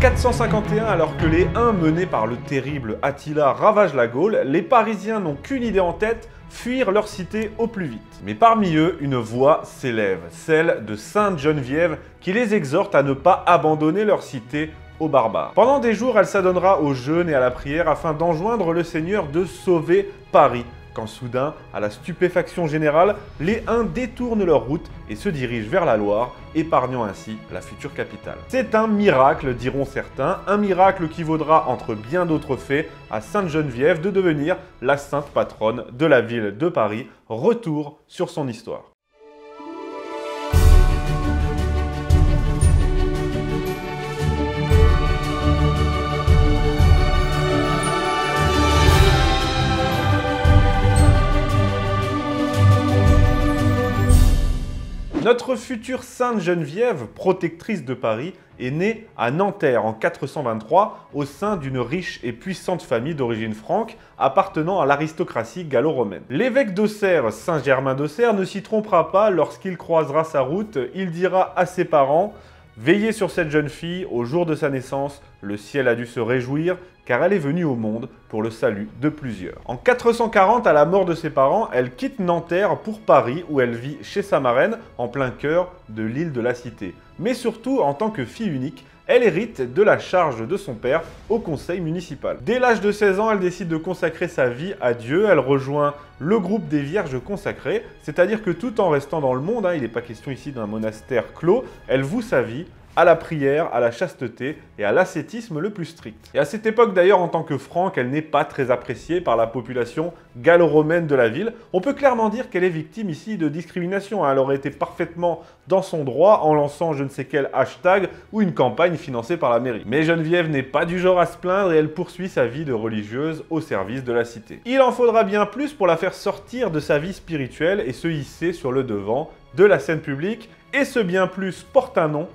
451, alors que les Huns menés par le terrible Attila ravagent la Gaule, les Parisiens n'ont qu'une idée en tête, fuir leur cité au plus vite. Mais parmi eux, une voix s'élève, celle de Sainte Geneviève, qui les exhorte à ne pas abandonner leur cité aux barbares. Pendant des jours, elle s'adonnera au jeûne et à la prière afin d'enjoindre le Seigneur de sauver Paris quand soudain, à la stupéfaction générale, les Huns détournent leur route et se dirigent vers la Loire, épargnant ainsi la future capitale. C'est un miracle, diront certains, un miracle qui vaudra, entre bien d'autres faits, à Sainte-Geneviève de devenir la sainte patronne de la ville de Paris. Retour sur son histoire. Notre future Sainte Geneviève, protectrice de Paris, est née à Nanterre en 423 au sein d'une riche et puissante famille d'origine franque appartenant à l'aristocratie gallo-romaine. L'évêque d'Auxerre, Saint Germain d'Auxerre, ne s'y trompera pas lorsqu'il croisera sa route, il dira à ses parents Veillez sur cette jeune fille, au jour de sa naissance, le ciel a dû se réjouir, car elle est venue au monde pour le salut de plusieurs. En 440, à la mort de ses parents, elle quitte Nanterre pour Paris, où elle vit chez sa marraine, en plein cœur de l'île de la Cité. Mais surtout, en tant que fille unique, elle hérite de la charge de son père au conseil municipal. Dès l'âge de 16 ans, elle décide de consacrer sa vie à Dieu. Elle rejoint le groupe des Vierges consacrées, c'est-à-dire que tout en restant dans le monde, hein, il n'est pas question ici d'un monastère clos, elle voue sa vie à la prière, à la chasteté et à l'ascétisme le plus strict. Et à cette époque d'ailleurs, en tant que franque, elle n'est pas très appréciée par la population gallo-romaine de la ville. On peut clairement dire qu'elle est victime ici de discrimination. Hein. Elle aurait été parfaitement dans son droit en lançant je ne sais quel hashtag ou une campagne financée par la mairie. Mais Geneviève n'est pas du genre à se plaindre et elle poursuit sa vie de religieuse au service de la cité. Il en faudra bien plus pour la faire sortir de sa vie spirituelle et se hisser sur le devant de la scène publique. Et ce bien plus porte un nom,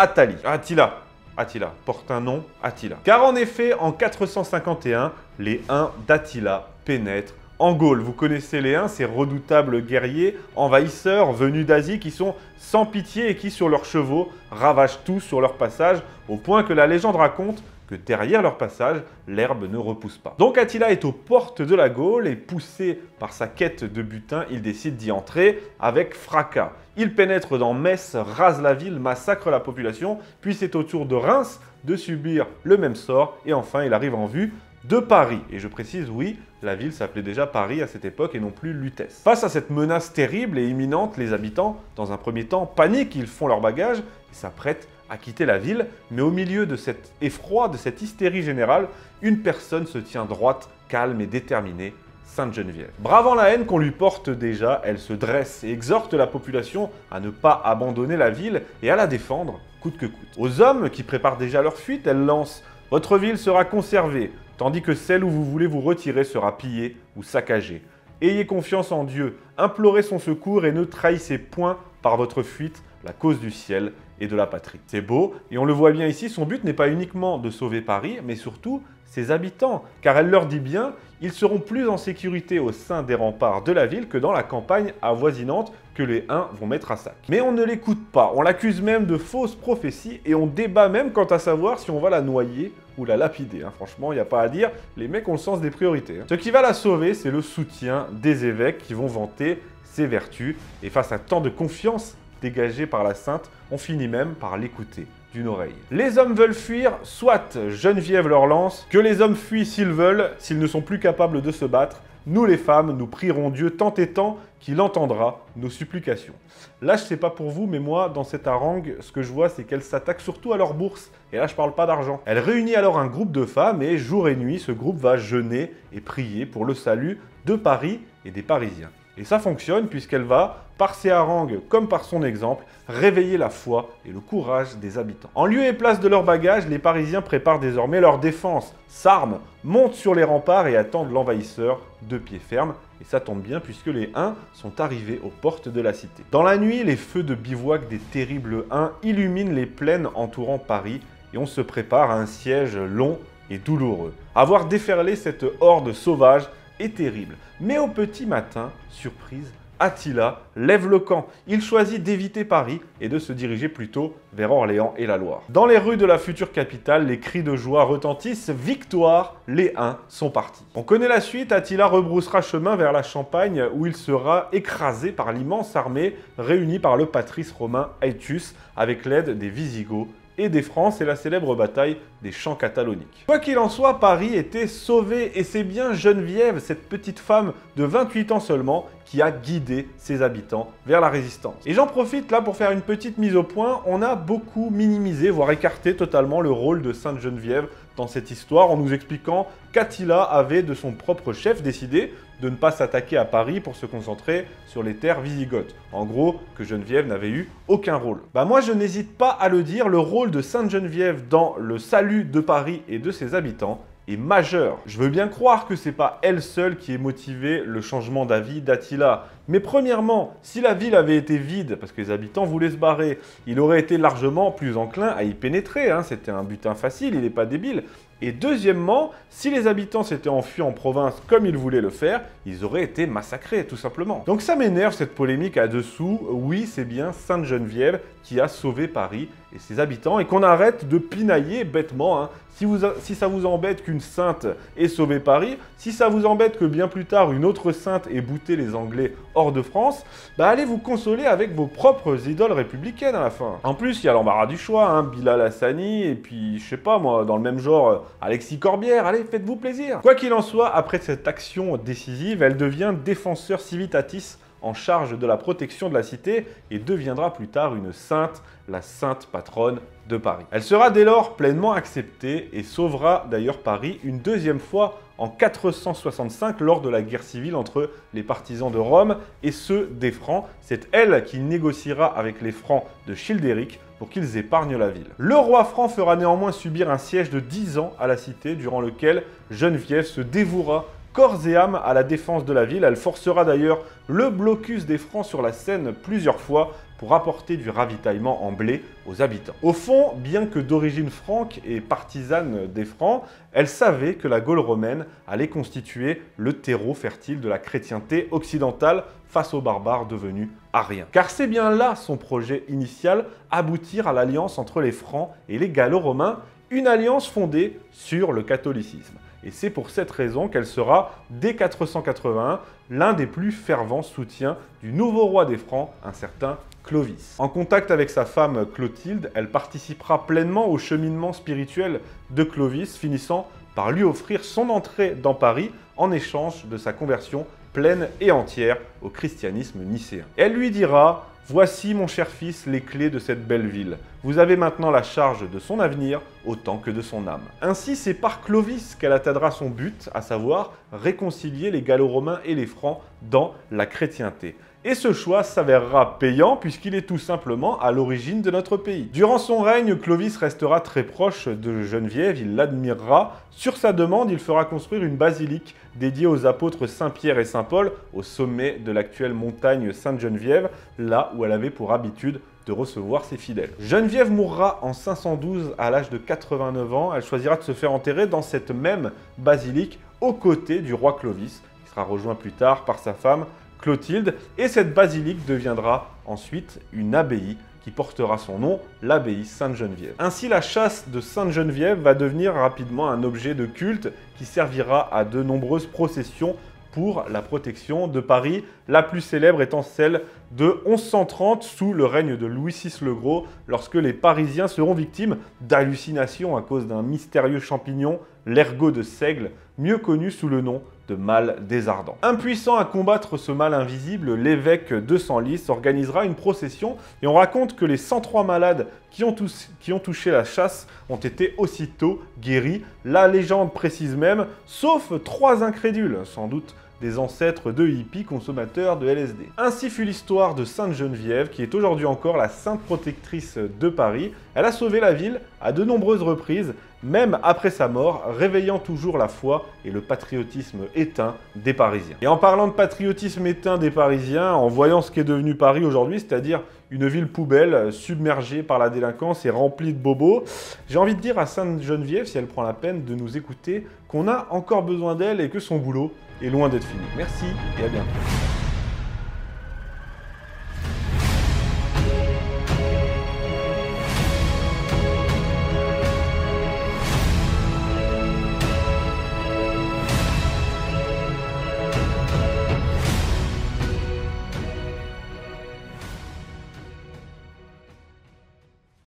Atali. Attila. Attila. Porte un nom, Attila. Car en effet, en 451, les Huns d'Attila pénètrent en Gaule. Vous connaissez les Huns, ces redoutables guerriers, envahisseurs venus d'Asie qui sont sans pitié et qui, sur leurs chevaux, ravagent tout sur leur passage, au point que la légende raconte que derrière leur passage, l'herbe ne repousse pas. Donc Attila est aux portes de la Gaule et poussé par sa quête de butin, il décide d'y entrer avec fracas. Il pénètre dans Metz, rase la ville, massacre la population, puis c'est au tour de Reims de subir le même sort et enfin il arrive en vue de Paris. Et je précise, oui, la ville s'appelait déjà Paris à cette époque et non plus Lutèce. Face à cette menace terrible et imminente, les habitants, dans un premier temps, paniquent, ils font leur bagage et s'apprêtent à quitter la ville, mais au milieu de cet effroi, de cette hystérie générale, une personne se tient droite, calme et déterminée, Sainte Geneviève. Bravant la haine qu'on lui porte déjà, elle se dresse et exhorte la population à ne pas abandonner la ville et à la défendre coûte que coûte. Aux hommes qui préparent déjà leur fuite, elle lance Votre ville sera conservée, tandis que celle où vous voulez vous retirer sera pillée ou saccagée. Ayez confiance en Dieu, implorez son secours et ne trahissez point par votre fuite la cause du ciel et de la patrie. C'est beau, et on le voit bien ici, son but n'est pas uniquement de sauver Paris, mais surtout ses habitants, car elle leur dit bien, ils seront plus en sécurité au sein des remparts de la ville que dans la campagne avoisinante que les Huns vont mettre à sac. Mais on ne l'écoute pas, on l'accuse même de fausses prophéties et on débat même quant à savoir si on va la noyer ou la lapider. Hein. Franchement, il n'y a pas à dire, les mecs ont le sens des priorités. Hein. Ce qui va la sauver, c'est le soutien des évêques qui vont vanter ses vertus. Et face à tant de confiance dégagée par la sainte, on finit même par l'écouter d'une oreille. Les hommes veulent fuir, soit Geneviève leur lance, que les hommes fuient s'ils veulent, s'ils ne sont plus capables de se battre, nous les femmes, nous prierons Dieu tant et tant qu'il entendra nos supplications. Là, je sais pas pour vous, mais moi, dans cette harangue, ce que je vois, c'est qu'elle s'attaque surtout à leur bourse. Et là, je parle pas d'argent. Elle réunit alors un groupe de femmes et jour et nuit, ce groupe va jeûner et prier pour le salut de Paris et des Parisiens. Et ça fonctionne puisqu'elle va, par ses harangues comme par son exemple, réveiller la foi et le courage des habitants. En lieu et place de leur bagage, les Parisiens préparent désormais leur défense, s'arment, montent sur les remparts et attendent l'envahisseur de pied ferme. Et ça tombe bien puisque les Huns sont arrivés aux portes de la cité. Dans la nuit, les feux de bivouac des terribles Huns illuminent les plaines entourant Paris et on se prépare à un siège long et douloureux. Avoir déferlé cette horde sauvage terrible. Mais au petit matin, surprise, Attila lève le camp. Il choisit d'éviter Paris et de se diriger plutôt vers Orléans et la Loire. Dans les rues de la future capitale, les cris de joie retentissent. Victoire, les Huns sont partis. On connaît la suite, Attila rebroussera chemin vers la Champagne où il sera écrasé par l'immense armée réunie par le patrice romain Aetius avec l'aide des Visigoths et des Francs, c'est la célèbre bataille des champs cataloniques. Quoi qu'il en soit, Paris était sauvé et c'est bien Geneviève, cette petite femme de 28 ans seulement, qui a guidé ses habitants vers la résistance. Et j'en profite là pour faire une petite mise au point, on a beaucoup minimisé, voire écarté totalement le rôle de Sainte Geneviève cette histoire en nous expliquant qu'Attila avait de son propre chef décidé de ne pas s'attaquer à Paris pour se concentrer sur les terres visigothes. En gros, que Geneviève n'avait eu aucun rôle. Bah moi je n'hésite pas à le dire, le rôle de Sainte Geneviève dans le salut de Paris et de ses habitants est majeur. Je veux bien croire que c'est pas elle seule qui ait motivé le changement d'avis d'Attila. Mais premièrement, si la ville avait été vide parce que les habitants voulaient se barrer, il aurait été largement plus enclin à y pénétrer. Hein. C'était un butin facile, il n'est pas débile. Et deuxièmement, si les habitants s'étaient enfuis en province comme ils voulaient le faire, ils auraient été massacrés, tout simplement. Donc ça m'énerve cette polémique à dessous. Oui, c'est bien Sainte-Geneviève qui a sauvé Paris et ses habitants, et qu'on arrête de pinailler bêtement. Hein. Si, vous, si ça vous embête qu'une sainte ait sauvé Paris, si ça vous embête que bien plus tard une autre sainte ait bouté les Anglais hors de France, bah allez vous consoler avec vos propres idoles républicaines à la fin. En plus, il y a l'embarras du choix, hein, Bilal Hassani, et puis, je sais pas moi, dans le même genre, Alexis Corbière, allez, faites-vous plaisir. Quoi qu'il en soit, après cette action décisive, elle devient défenseur civitatis en charge de la protection de la cité et deviendra plus tard une sainte, la sainte patronne de Paris. Elle sera dès lors pleinement acceptée et sauvera d'ailleurs Paris une deuxième fois en 465 lors de la guerre civile entre les partisans de Rome et ceux des Francs. C'est elle qui négociera avec les Francs de Childéric pour qu'ils épargnent la ville. Le roi franc fera néanmoins subir un siège de 10 ans à la cité durant lequel Geneviève se dévouera corps et âme à la défense de la ville. Elle forcera d'ailleurs le blocus des Francs sur la Seine plusieurs fois pour apporter du ravitaillement en blé aux habitants. Au fond, bien que d'origine franque et partisane des Francs, elle savait que la Gaule romaine allait constituer le terreau fertile de la chrétienté occidentale face aux barbares devenus ariens. Car c'est bien là son projet initial, aboutir à l'alliance entre les Francs et les Gallo-Romains, une alliance fondée sur le catholicisme. Et c'est pour cette raison qu'elle sera, dès 481, l'un des plus fervents soutiens du nouveau roi des Francs, un certain Clovis. En contact avec sa femme Clotilde, elle participera pleinement au cheminement spirituel de Clovis, finissant par lui offrir son entrée dans Paris en échange de sa conversion pleine et entière au christianisme nicéen. Elle lui dira Voici, mon cher fils, les clés de cette belle ville. Vous avez maintenant la charge de son avenir autant que de son âme. Ainsi, c'est par Clovis qu'elle atteindra son but, à savoir réconcilier les Gallo-Romains et les Francs dans la chrétienté. Et ce choix s'avérera payant puisqu'il est tout simplement à l'origine de notre pays. Durant son règne, Clovis restera très proche de Geneviève, il l'admirera. Sur sa demande, il fera construire une basilique dédiée aux apôtres Saint-Pierre et Saint-Paul au sommet de l'actuelle montagne Sainte-Geneviève, là où elle avait pour habitude de recevoir ses fidèles. Geneviève mourra en 512 à l'âge de 89 ans. Elle choisira de se faire enterrer dans cette même basilique aux côtés du roi Clovis, qui sera rejoint plus tard par sa femme Clotilde, et cette basilique deviendra ensuite une abbaye qui portera son nom, l'abbaye Sainte-Geneviève. Ainsi, la chasse de Sainte-Geneviève va devenir rapidement un objet de culte qui servira à de nombreuses processions pour la protection de Paris, la plus célèbre étant celle de 1130 sous le règne de Louis VI le Gros, lorsque les Parisiens seront victimes d'hallucinations à cause d'un mystérieux champignon, l'ergot de seigle, mieux connu sous le nom mal désardant. Impuissant à combattre ce mal invisible, l'évêque de Senlis organisera une procession et on raconte que les 103 malades qui ont touché la chasse ont été aussitôt guéris. La légende précise même, sauf trois incrédules, sans doute des ancêtres de hippies consommateurs de LSD. Ainsi fut l'histoire de Sainte Geneviève, qui est aujourd'hui encore la sainte protectrice de Paris. Elle a sauvé la ville à de nombreuses reprises, même après sa mort, réveillant toujours la foi et le patriotisme éteint des Parisiens. Et en parlant de patriotisme éteint des Parisiens, en voyant ce qu'est devenu Paris aujourd'hui, c'est-à-dire une ville poubelle submergée par la délinquance et remplie de bobos, j'ai envie de dire à Sainte Geneviève, si elle prend la peine de nous écouter, qu'on a encore besoin d'elle et que son boulot est loin d'être fini. Merci et à bientôt.